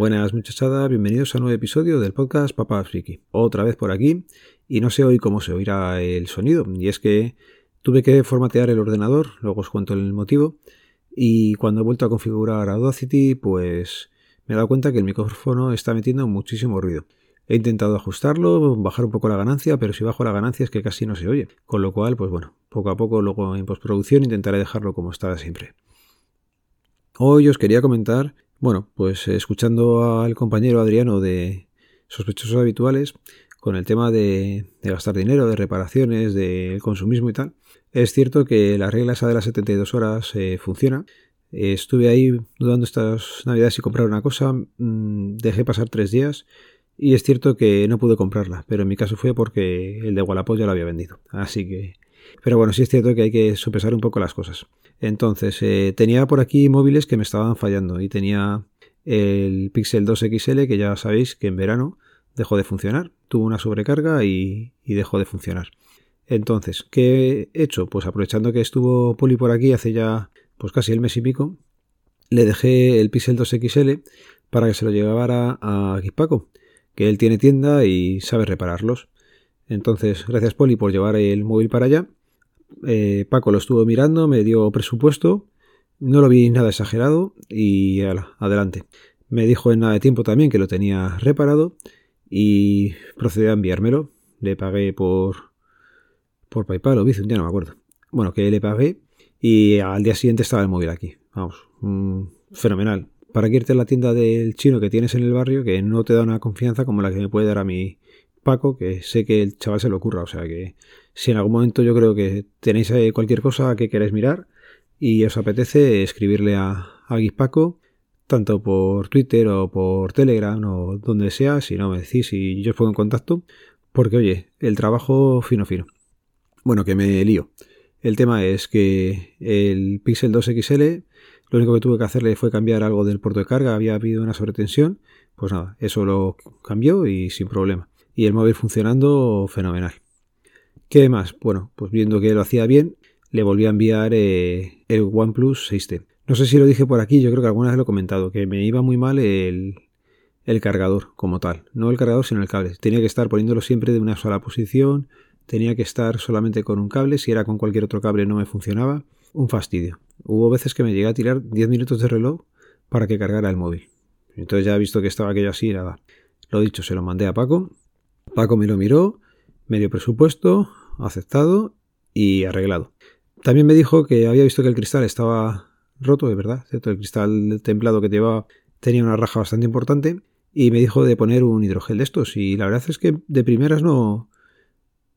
Buenas muchachada, bienvenidos a un nuevo episodio del podcast Papá Friki. Otra vez por aquí, y no sé hoy cómo se oirá el sonido, y es que tuve que formatear el ordenador, luego os cuento el motivo, y cuando he vuelto a configurar Audacity, pues me he dado cuenta que el micrófono está metiendo muchísimo ruido. He intentado ajustarlo, bajar un poco la ganancia, pero si bajo la ganancia es que casi no se oye. Con lo cual, pues bueno, poco a poco luego en postproducción intentaré dejarlo como está siempre. Hoy os quería comentar, bueno, pues escuchando al compañero Adriano de Sospechosos Habituales, con el tema de, gastar dinero, de reparaciones, de consumismo y tal, es cierto que la regla esa de las 72 horas eh, funciona. Estuve ahí dudando estas navidades si comprar una cosa, mm, dejé pasar tres días y es cierto que no pude comprarla, pero en mi caso fue porque el de Wallapop ya lo había vendido. Así que... Pero bueno, sí es cierto que hay que sopesar un poco las cosas. Entonces, eh, tenía por aquí móviles que me estaban fallando y tenía el Pixel 2 XL que ya sabéis que en verano dejó de funcionar, tuvo una sobrecarga y, dejó de funcionar. Entonces, ¿qué he hecho? Pues aprovechando que estuvo Poli por aquí hace ya pues casi el mes y pico, le dejé el Pixel 2 XL para que se lo llevara a Guispaco, que él tiene tienda y sabe repararlos. Entonces, gracias Poli por llevar el móvil para allá. Eh, Paco lo estuvo mirando, me dio presupuesto, no lo vi nada exagerado y adelante. Me dijo en nada de tiempo también que lo tenía reparado y procedió a enviármelo. Le pagué por, por PayPal o Bizum, ya no me acuerdo. Bueno, que le pagué y al día siguiente estaba el móvil aquí. Vamos, fenomenal. ¿Para qué irte a la tienda del chino que tienes en el barrio que no te da una confianza como la que me puede dar a mi Paco, que sé que el chaval se lo ocurra? O sea que si en algún momento yo creo que tenéis cualquier cosa que queráis mirar y os apetece escribirle a, a Paco tanto por Twitter o por Telegram o donde sea, si no me decís y yo os pongo en contacto, porque oye, el trabajo fino fino. Bueno, que me lío. El tema es que el Pixel 2 XL, lo único que tuve que hacerle fue cambiar algo del puerto de carga, había habido una sobretensión, pues nada, eso lo cambió y sin problema. Y el móvil funcionando fenomenal. ¿Qué más? Bueno, pues viendo que lo hacía bien, le volví a enviar eh, el OnePlus 6T. No sé si lo dije por aquí, yo creo que alguna vez lo he comentado, que me iba muy mal el, el cargador como tal. No el cargador, sino el cable. Tenía que estar poniéndolo siempre de una sola posición, tenía que estar solamente con un cable, si era con cualquier otro cable no me funcionaba. Un fastidio. Hubo veces que me llegué a tirar 10 minutos de reloj para que cargara el móvil. Entonces ya he visto que estaba aquello así, nada. Lo dicho, se lo mandé a Paco. Paco me lo miró, medio presupuesto, aceptado y arreglado. También me dijo que había visto que el cristal estaba roto, de verdad, ¿cierto? El cristal templado que llevaba tenía una raja bastante importante y me dijo de poner un hidrogel de estos y la verdad es que de primeras no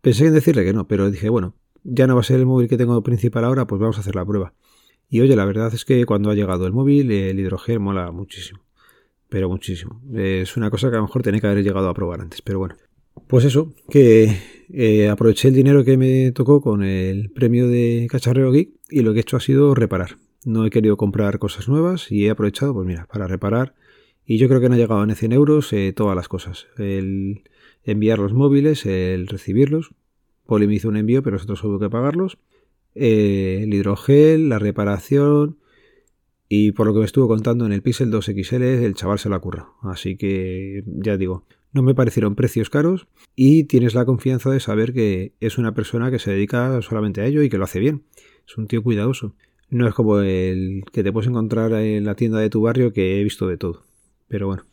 pensé en decirle que no, pero dije, bueno, ya no va a ser el móvil que tengo principal ahora, pues vamos a hacer la prueba. Y oye, la verdad es que cuando ha llegado el móvil, el hidrogel mola muchísimo. Pero muchísimo. Es una cosa que a lo mejor tenía que haber llegado a probar antes, pero bueno. Pues eso, que eh, aproveché el dinero que me tocó con el premio de Cacharreo Geek y lo que he hecho ha sido reparar. No he querido comprar cosas nuevas y he aprovechado, pues mira, para reparar. Y yo creo que no ha llegado a 100 euros eh, todas las cosas. El enviar los móviles, el recibirlos. Poli me hizo un envío, pero nosotros hubo que pagarlos. Eh, el hidrogel, la reparación. Y por lo que me estuvo contando en el Pixel 2 XL, el chaval se la curra. Así que ya digo, no me parecieron precios caros y tienes la confianza de saber que es una persona que se dedica solamente a ello y que lo hace bien. Es un tío cuidadoso. No es como el que te puedes encontrar en la tienda de tu barrio que he visto de todo. Pero bueno,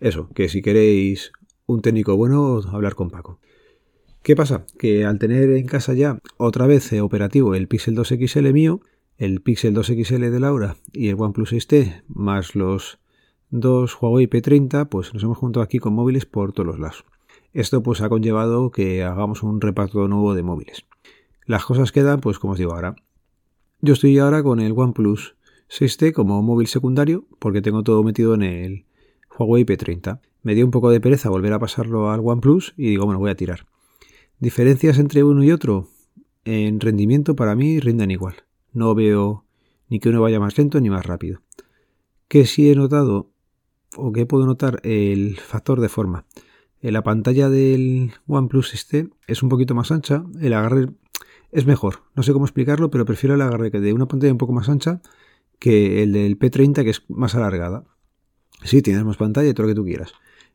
eso, que si queréis un técnico bueno, hablar con Paco. ¿Qué pasa? Que al tener en casa ya otra vez operativo el Pixel 2 XL mío, el Pixel 2 XL de Laura y el OnePlus 6T, más los dos Huawei P30, pues nos hemos juntado aquí con móviles por todos los lados. Esto pues ha conllevado que hagamos un reparto nuevo de móviles. Las cosas quedan, pues como os digo ahora, yo estoy ahora con el OnePlus 6T como móvil secundario porque tengo todo metido en el Huawei P30. Me dio un poco de pereza volver a pasarlo al OnePlus y digo, bueno, voy a tirar. Diferencias entre uno y otro en rendimiento para mí rinden igual. No veo ni que uno vaya más lento ni más rápido. Que sí he notado o que puedo notar el factor de forma. En la pantalla del OnePlus 6T es un poquito más ancha, el agarre es mejor. No sé cómo explicarlo, pero prefiero el agarre de una pantalla un poco más ancha que el del P30 que es más alargada. Sí, tienes más pantalla todo lo que tú quieras.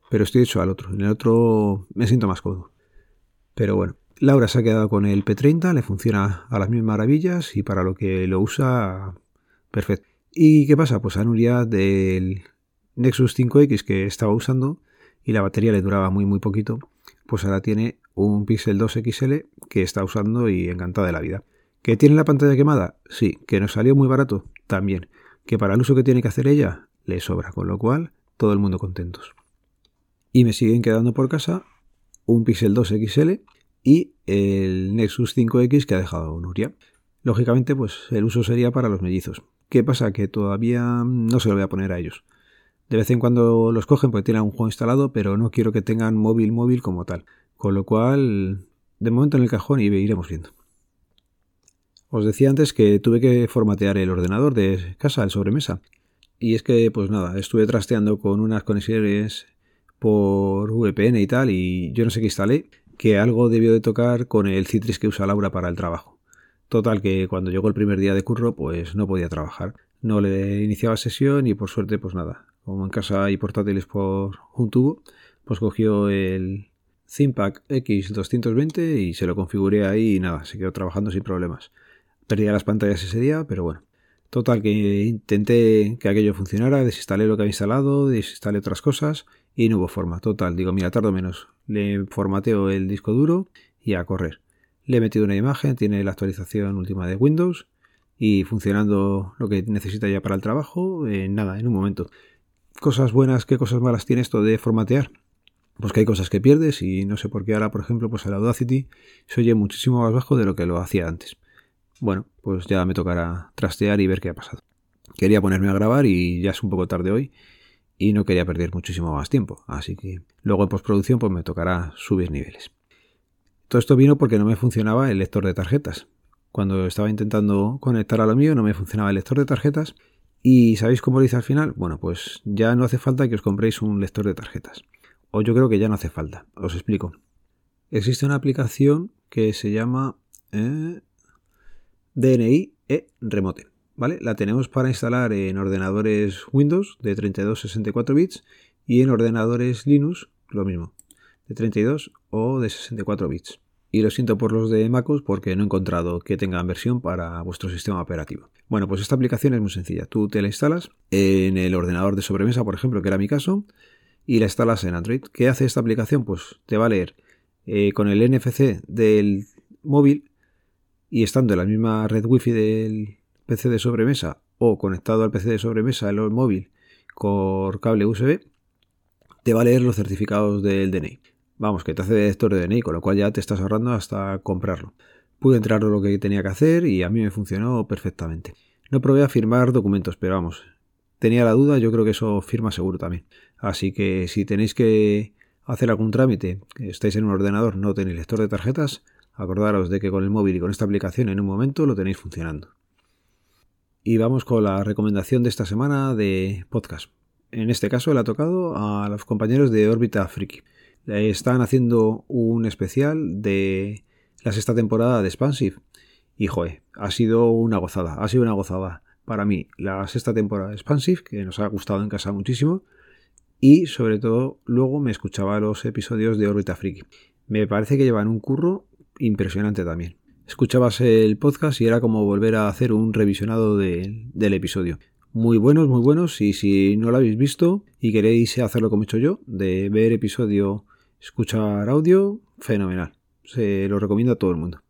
Pero estoy hecho al otro. En el otro me siento más cómodo. Pero bueno, Laura se ha quedado con el P30, le funciona a las mismas maravillas y para lo que lo usa, perfecto. ¿Y qué pasa? Pues a del Nexus 5X que estaba usando y la batería le duraba muy muy poquito, pues ahora tiene un Pixel 2 XL que está usando y encantada de la vida. ¿Que tiene la pantalla quemada? Sí. ¿Que nos salió muy barato? También. ¿Que para el uso que tiene que hacer ella? Le sobra, con lo cual todo el mundo contentos. Y me siguen quedando por casa un Pixel 2 XL y el Nexus 5X que ha dejado Nuria. Lógicamente, pues el uso sería para los mellizos. ¿Qué pasa? Que todavía no se lo voy a poner a ellos. De vez en cuando los cogen porque tienen un juego instalado, pero no quiero que tengan móvil móvil como tal. Con lo cual, de momento en el cajón y iremos viendo. Os decía antes que tuve que formatear el ordenador de casa, el sobremesa. Y es que, pues nada, estuve trasteando con unas conexiones por VPN y tal, y yo no sé qué instalé, que algo debió de tocar con el Citrix que usa Laura para el trabajo. Total, que cuando llegó el primer día de curro, pues no podía trabajar. No le iniciaba sesión y por suerte, pues nada, como en casa hay portátiles por un tubo, pues cogió el ThinkPad X220 y se lo configuré ahí y nada, se quedó trabajando sin problemas. Perdía las pantallas ese día, pero bueno. Total, que intenté que aquello funcionara, desinstalé lo que había instalado, desinstalé otras cosas y no hubo forma. Total, digo, mira, tardo menos. Le formateo el disco duro y a correr. Le he metido una imagen, tiene la actualización última de Windows y funcionando lo que necesita ya para el trabajo, en nada, en un momento. Cosas buenas, ¿qué cosas malas tiene esto de formatear? Pues que hay cosas que pierdes y no sé por qué ahora, por ejemplo, pues el Audacity se oye muchísimo más bajo de lo que lo hacía antes. Bueno, pues ya me tocará trastear y ver qué ha pasado. Quería ponerme a grabar y ya es un poco tarde hoy y no quería perder muchísimo más tiempo, así que luego en postproducción pues me tocará subir niveles. Todo esto vino porque no me funcionaba el lector de tarjetas. Cuando estaba intentando conectar a lo mío no me funcionaba el lector de tarjetas y ¿sabéis cómo lo hice al final? Bueno, pues ya no hace falta que os compréis un lector de tarjetas. O yo creo que ya no hace falta. Os explico. Existe una aplicación que se llama... Eh, DNI e Remote. ¿vale? La tenemos para instalar en ordenadores Windows de 32-64 bits y en ordenadores Linux lo mismo, de 32 o de 64 bits. Y lo siento por los de MacOS porque no he encontrado que tengan versión para vuestro sistema operativo. Bueno, pues esta aplicación es muy sencilla. Tú te la instalas en el ordenador de sobremesa, por ejemplo, que era mi caso, y la instalas en Android. ¿Qué hace esta aplicación? Pues te va a leer eh, con el NFC del móvil y estando en la misma red wifi del PC de sobremesa o conectado al PC de sobremesa el móvil por cable USB, te va a leer los certificados del DNI. Vamos, que te hace de lector de DNI, con lo cual ya te estás ahorrando hasta comprarlo. Pude entrar lo que tenía que hacer y a mí me funcionó perfectamente. No probé a firmar documentos, pero vamos, tenía la duda, yo creo que eso firma seguro también. Así que si tenéis que hacer algún trámite, estáis en un ordenador, no tenéis lector de tarjetas, Acordaros de que con el móvil y con esta aplicación en un momento lo tenéis funcionando. Y vamos con la recomendación de esta semana de podcast. En este caso le ha tocado a los compañeros de Órbita Friki. Están haciendo un especial de la sexta temporada de Expansive. Y joe, ha sido una gozada, ha sido una gozada para mí la sexta temporada de Expansive, que nos ha gustado en casa muchísimo. Y sobre todo, luego me escuchaba los episodios de Órbita Friki. Me parece que llevan un curro impresionante también. Escuchabas el podcast y era como volver a hacer un revisionado del episodio. Muy buenos, muy buenos. Y si no lo habéis visto y queréis hacerlo como he hecho yo, de ver episodio, escuchar audio, fenomenal. Se lo recomiendo a todo el mundo.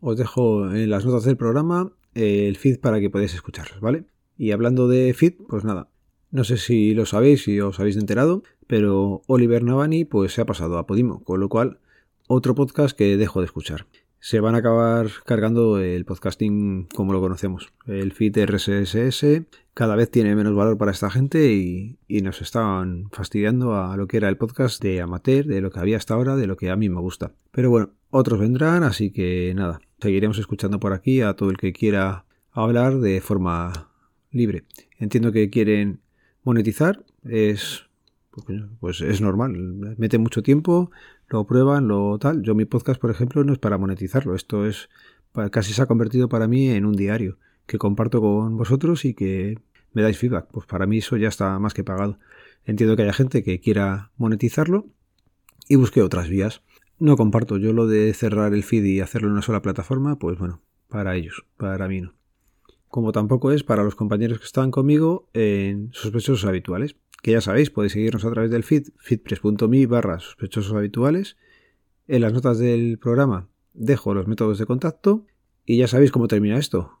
Os dejo en las notas del programa el feed para que podáis escucharlos, ¿vale? Y hablando de feed, pues nada. No sé si lo sabéis, si os habéis enterado, pero Oliver Navani pues se ha pasado a Podimo, con lo cual otro podcast que dejo de escuchar. Se van a acabar cargando el podcasting como lo conocemos. El feed RSS cada vez tiene menos valor para esta gente y, nos están fastidiando a lo que era el podcast de amateur, de lo que había hasta ahora, de lo que a mí me gusta. Pero bueno, otros vendrán, así que nada, seguiremos escuchando por aquí a todo el que quiera hablar de forma libre. Entiendo que quieren monetizar, es pues, pues es normal, mete mucho tiempo, lo prueban, lo tal. Yo mi podcast, por ejemplo, no es para monetizarlo, esto es casi se ha convertido para mí en un diario que comparto con vosotros y que me dais feedback. Pues para mí eso ya está más que pagado. Entiendo que haya gente que quiera monetizarlo y busque otras vías. No comparto yo lo de cerrar el feed y hacerlo en una sola plataforma, pues bueno, para ellos, para mí no. Como tampoco es para los compañeros que están conmigo en sospechosos habituales, que ya sabéis, podéis seguirnos a través del feed, feedpress.me barra sospechosos habituales. En las notas del programa dejo los métodos de contacto y ya sabéis cómo termina esto.